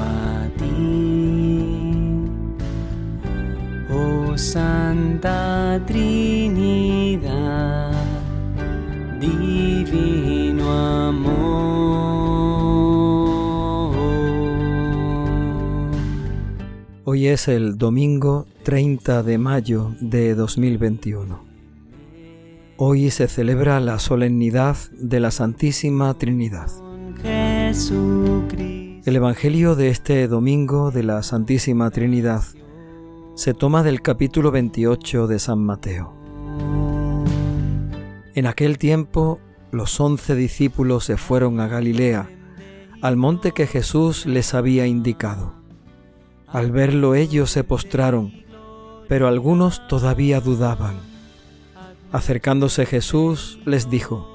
a ti. Oh Santa Trinidad, divino amor. Hoy es el domingo 30 de mayo de 2021. Hoy se celebra la solemnidad de la Santísima Trinidad. El Evangelio de este domingo de la Santísima Trinidad se toma del capítulo 28 de San Mateo. En aquel tiempo los once discípulos se fueron a Galilea, al monte que Jesús les había indicado. Al verlo ellos se postraron, pero algunos todavía dudaban. Acercándose Jesús les dijo,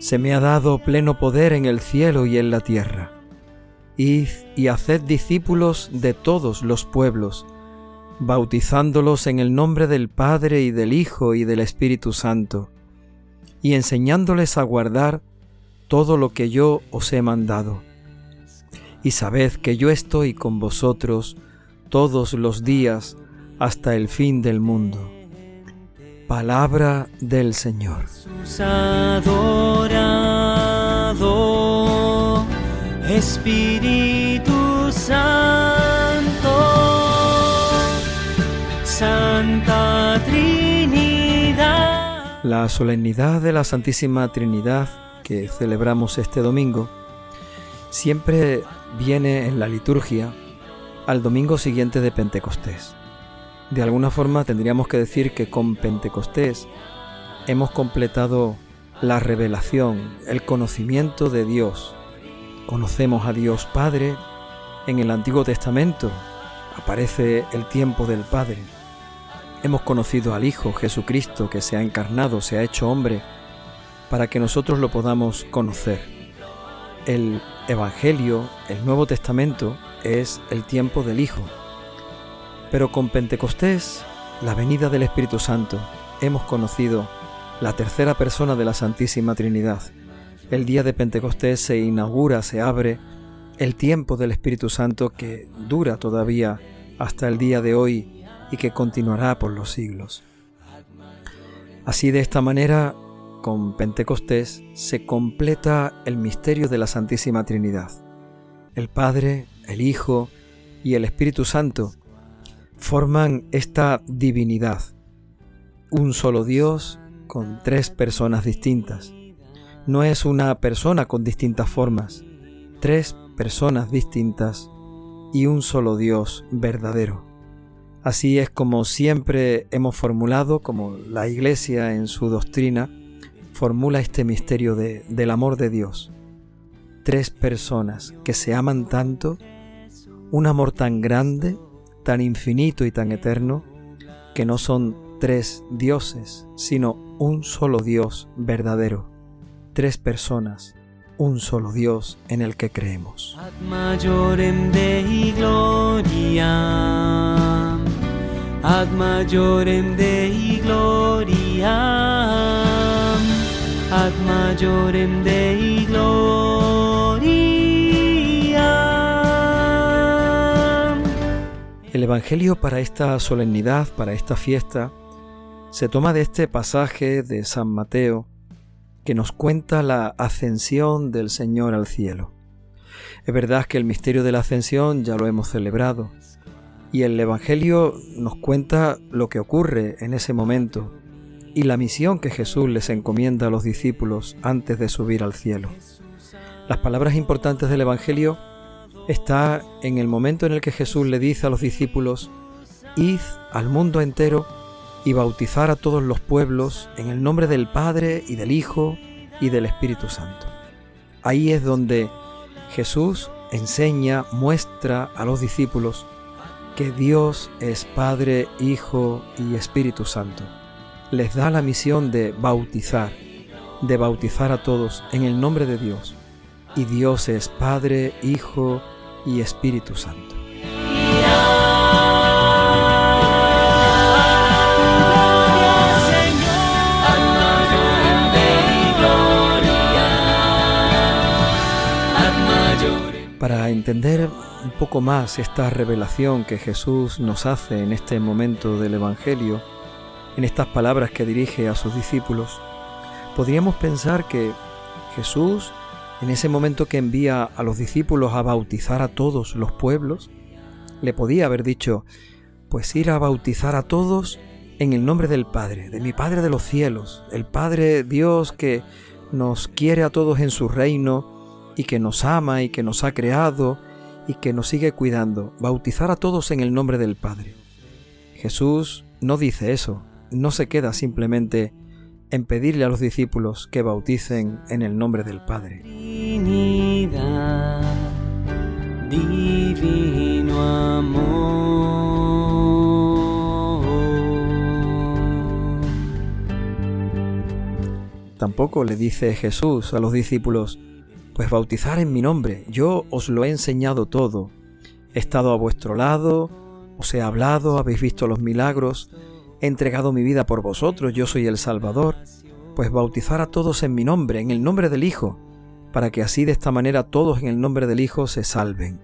Se me ha dado pleno poder en el cielo y en la tierra. Id y haced discípulos de todos los pueblos, bautizándolos en el nombre del Padre y del Hijo y del Espíritu Santo, y enseñándoles a guardar todo lo que yo os he mandado. Y sabed que yo estoy con vosotros todos los días hasta el fin del mundo. Palabra del Señor. Espíritu Santo, Santa Trinidad. La solemnidad de la Santísima Trinidad que celebramos este domingo siempre viene en la liturgia al domingo siguiente de Pentecostés. De alguna forma tendríamos que decir que con Pentecostés hemos completado la revelación, el conocimiento de Dios. Conocemos a Dios Padre. En el Antiguo Testamento aparece el tiempo del Padre. Hemos conocido al Hijo Jesucristo que se ha encarnado, se ha hecho hombre, para que nosotros lo podamos conocer. El Evangelio, el Nuevo Testamento, es el tiempo del Hijo, pero con Pentecostés, la venida del Espíritu Santo, hemos conocido la tercera persona de la Santísima Trinidad. El día de Pentecostés se inaugura, se abre el tiempo del Espíritu Santo que dura todavía hasta el día de hoy y que continuará por los siglos. Así de esta manera, con Pentecostés se completa el misterio de la Santísima Trinidad. El Padre, el Hijo y el Espíritu Santo forman esta divinidad, un solo Dios con tres personas distintas. No es una persona con distintas formas, tres personas distintas y un solo Dios verdadero. Así es como siempre hemos formulado, como la Iglesia en su doctrina formula este misterio de, del amor de Dios. Tres personas que se aman tanto, un amor tan grande tan infinito y tan eterno que no son tres dioses, sino un solo Dios verdadero, tres personas, un solo Dios en el que creemos. Ad majorem Dei gloria, ad majorem Dei gloria, ad majorem Dei gloria. El Evangelio para esta solemnidad, para esta fiesta, se toma de este pasaje de San Mateo que nos cuenta la ascensión del Señor al cielo. Es verdad que el misterio de la ascensión ya lo hemos celebrado y el Evangelio nos cuenta lo que ocurre en ese momento y la misión que Jesús les encomienda a los discípulos antes de subir al cielo. Las palabras importantes del Evangelio está en el momento en el que Jesús le dice a los discípulos, id al mundo entero y bautizar a todos los pueblos en el nombre del Padre y del Hijo y del Espíritu Santo. Ahí es donde Jesús enseña, muestra a los discípulos que Dios es Padre, Hijo y Espíritu Santo. Les da la misión de bautizar, de bautizar a todos en el nombre de Dios. Y Dios es Padre, Hijo y Espíritu Santo. Entender un poco más esta revelación que Jesús nos hace en este momento del Evangelio, en estas palabras que dirige a sus discípulos, podríamos pensar que Jesús, en ese momento que envía a los discípulos a bautizar a todos los pueblos, le podía haber dicho, pues ir a bautizar a todos en el nombre del Padre, de mi Padre de los cielos, el Padre Dios que nos quiere a todos en su reino, y que nos ama y que nos ha creado y que nos sigue cuidando, bautizar a todos en el nombre del Padre. Jesús no dice eso, no se queda simplemente en pedirle a los discípulos que bauticen en el nombre del Padre. divino amor. Tampoco le dice Jesús a los discípulos, pues bautizar en mi nombre. Yo os lo he enseñado todo. He estado a vuestro lado, os he hablado, habéis visto los milagros, he entregado mi vida por vosotros, yo soy el Salvador. Pues bautizar a todos en mi nombre, en el nombre del Hijo, para que así de esta manera todos en el nombre del Hijo se salven.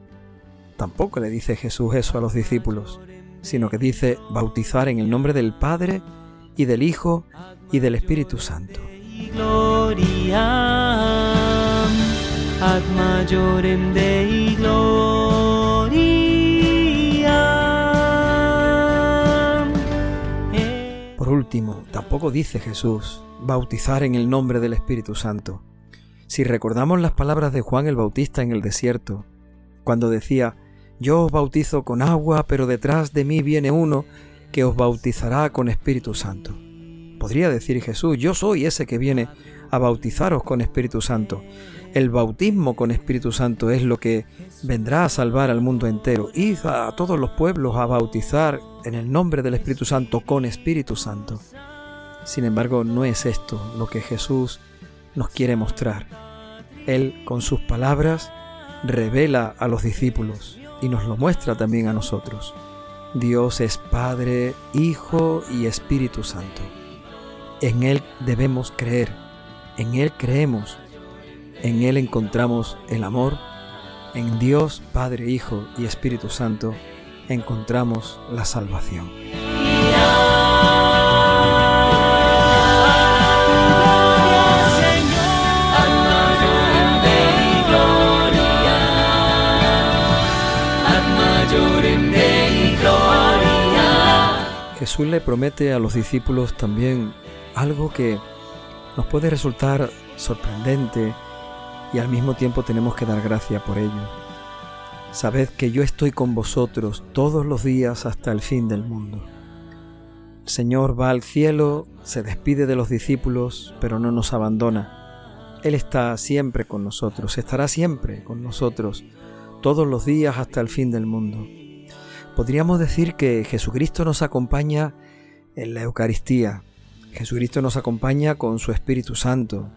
Tampoco le dice Jesús eso a los discípulos, sino que dice bautizar en el nombre del Padre y del Hijo y del Espíritu Santo ad gloria. Por último, tampoco dice Jesús bautizar en el nombre del Espíritu Santo. Si recordamos las palabras de Juan el Bautista en el desierto, cuando decía, yo os bautizo con agua, pero detrás de mí viene uno que os bautizará con Espíritu Santo. Podría decir Jesús, yo soy ese que viene a bautizaros con Espíritu Santo. El bautismo con Espíritu Santo es lo que vendrá a salvar al mundo entero. Id a todos los pueblos a bautizar en el nombre del Espíritu Santo con Espíritu Santo. Sin embargo, no es esto lo que Jesús nos quiere mostrar. Él, con sus palabras, revela a los discípulos y nos lo muestra también a nosotros. Dios es Padre, Hijo y Espíritu Santo. En Él debemos creer en Él creemos, en Él encontramos el amor, en Dios Padre, Hijo y Espíritu Santo encontramos la salvación. Jesús le promete a los discípulos también algo que nos puede resultar sorprendente y al mismo tiempo tenemos que dar gracia por ello. Sabed que yo estoy con vosotros todos los días hasta el fin del mundo. El Señor va al cielo, se despide de los discípulos, pero no nos abandona. Él está siempre con nosotros, estará siempre con nosotros, todos los días hasta el fin del mundo. Podríamos decir que Jesucristo nos acompaña en la Eucaristía, Jesucristo nos acompaña con su Espíritu Santo.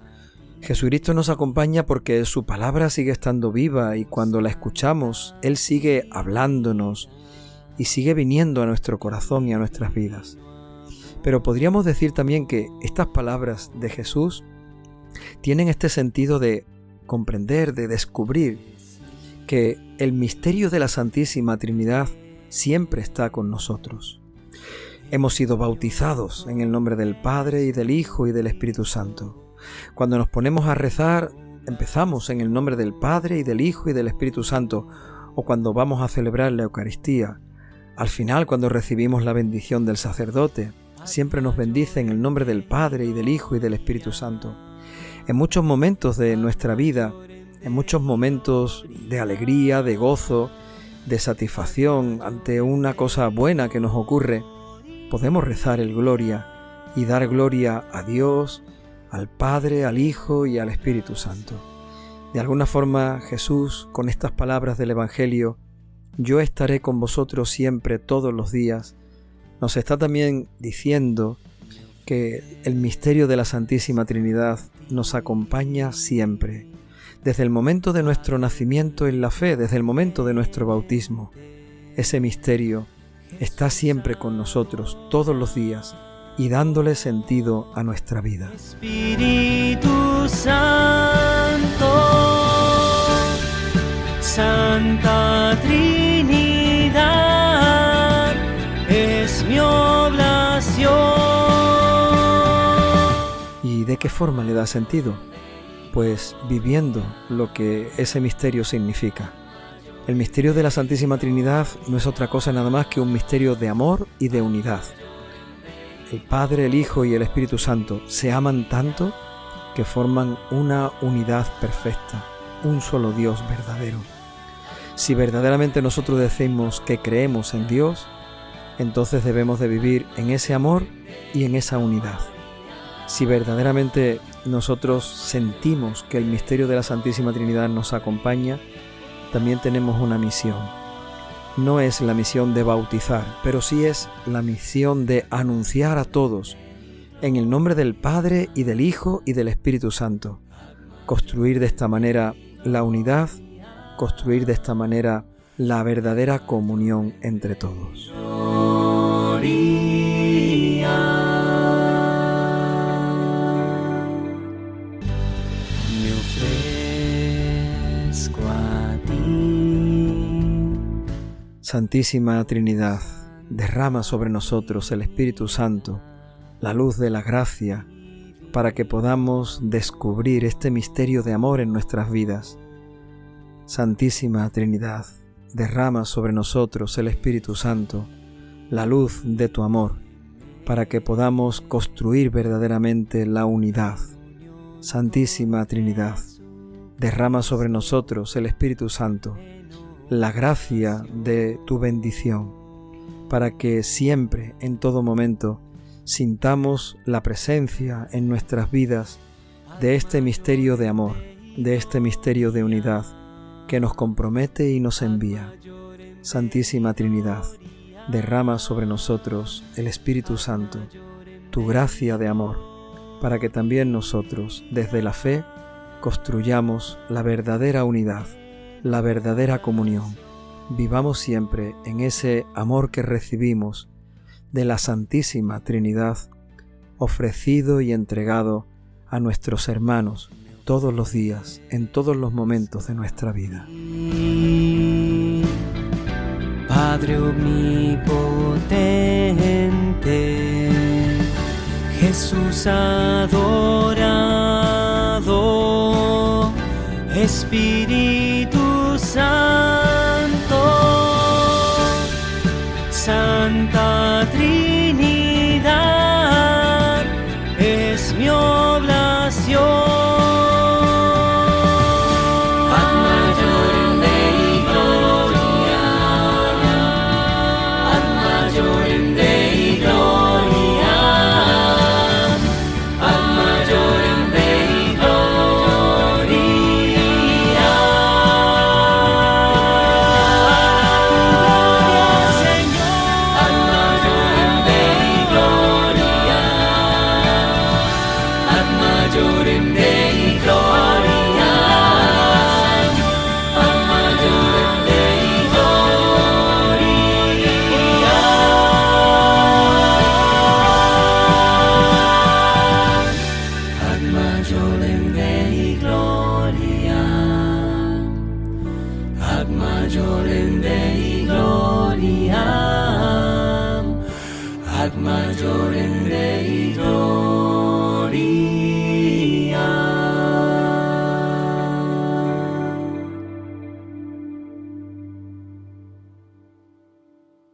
Jesucristo nos acompaña porque su palabra sigue estando viva y cuando la escuchamos, Él sigue hablándonos y sigue viniendo a nuestro corazón y a nuestras vidas. Pero podríamos decir también que estas palabras de Jesús tienen este sentido de comprender, de descubrir que el misterio de la Santísima Trinidad siempre está con nosotros. Hemos sido bautizados en el nombre del Padre y del Hijo y del Espíritu Santo. Cuando nos ponemos a rezar, empezamos en el nombre del Padre y del Hijo y del Espíritu Santo, o cuando vamos a celebrar la Eucaristía. Al final, cuando recibimos la bendición del sacerdote, siempre nos bendice en el nombre del Padre y del Hijo y del Espíritu Santo. En muchos momentos de nuestra vida, en muchos momentos de alegría, de gozo, de satisfacción ante una cosa buena que nos ocurre, podemos rezar el Gloria y dar gloria a Dios, al Padre, al Hijo y al Espíritu Santo. De alguna forma Jesús, con estas palabras del Evangelio, yo estaré con vosotros siempre todos los días, nos está también diciendo que el misterio de la Santísima Trinidad nos acompaña siempre, desde el momento de nuestro nacimiento en la fe, desde el momento de nuestro bautismo. Ese misterio está siempre con nosotros todos los días y dándole sentido a nuestra vida. Espíritu Santo, Santa Trinidad es mi oblación. ¿Y de qué forma le da sentido? Pues viviendo lo que ese misterio significa. El misterio de la Santísima Trinidad no es otra cosa nada más que un misterio de amor y de unidad. El Padre, el Hijo y el Espíritu Santo se aman tanto que forman una unidad perfecta, un solo Dios verdadero. Si verdaderamente nosotros decimos que creemos en Dios, entonces debemos de vivir en ese amor y en esa unidad. Si verdaderamente nosotros sentimos que el misterio de la Santísima Trinidad nos acompaña, también tenemos una misión. No es la misión de bautizar, pero sí es la misión de anunciar a todos, en el nombre del Padre y del Hijo y del Espíritu Santo. Construir de esta manera la unidad, construir de esta manera la verdadera comunión entre todos. Santísima Trinidad, derrama sobre nosotros el Espíritu Santo, la luz de la gracia, para que podamos descubrir este misterio de amor en nuestras vidas. Santísima Trinidad, derrama sobre nosotros el Espíritu Santo, la luz de tu amor, para que podamos construir verdaderamente la unidad. Santísima Trinidad, derrama sobre nosotros el Espíritu Santo, la gracia de tu bendición, para que siempre, en todo momento, sintamos la presencia en nuestras vidas de este misterio de amor, de este misterio de unidad que nos compromete y nos envía. Santísima Trinidad, derrama sobre nosotros el Espíritu Santo, tu gracia de amor, para que también nosotros, desde la fe, construyamos la verdadera unidad la verdadera comunión. Vivamos siempre en ese amor que recibimos de la Santísima Trinidad, ofrecido y entregado a nuestros hermanos todos los días, en todos los momentos de nuestra vida. Padre omnipotente, Jesús adorado, Espíritu.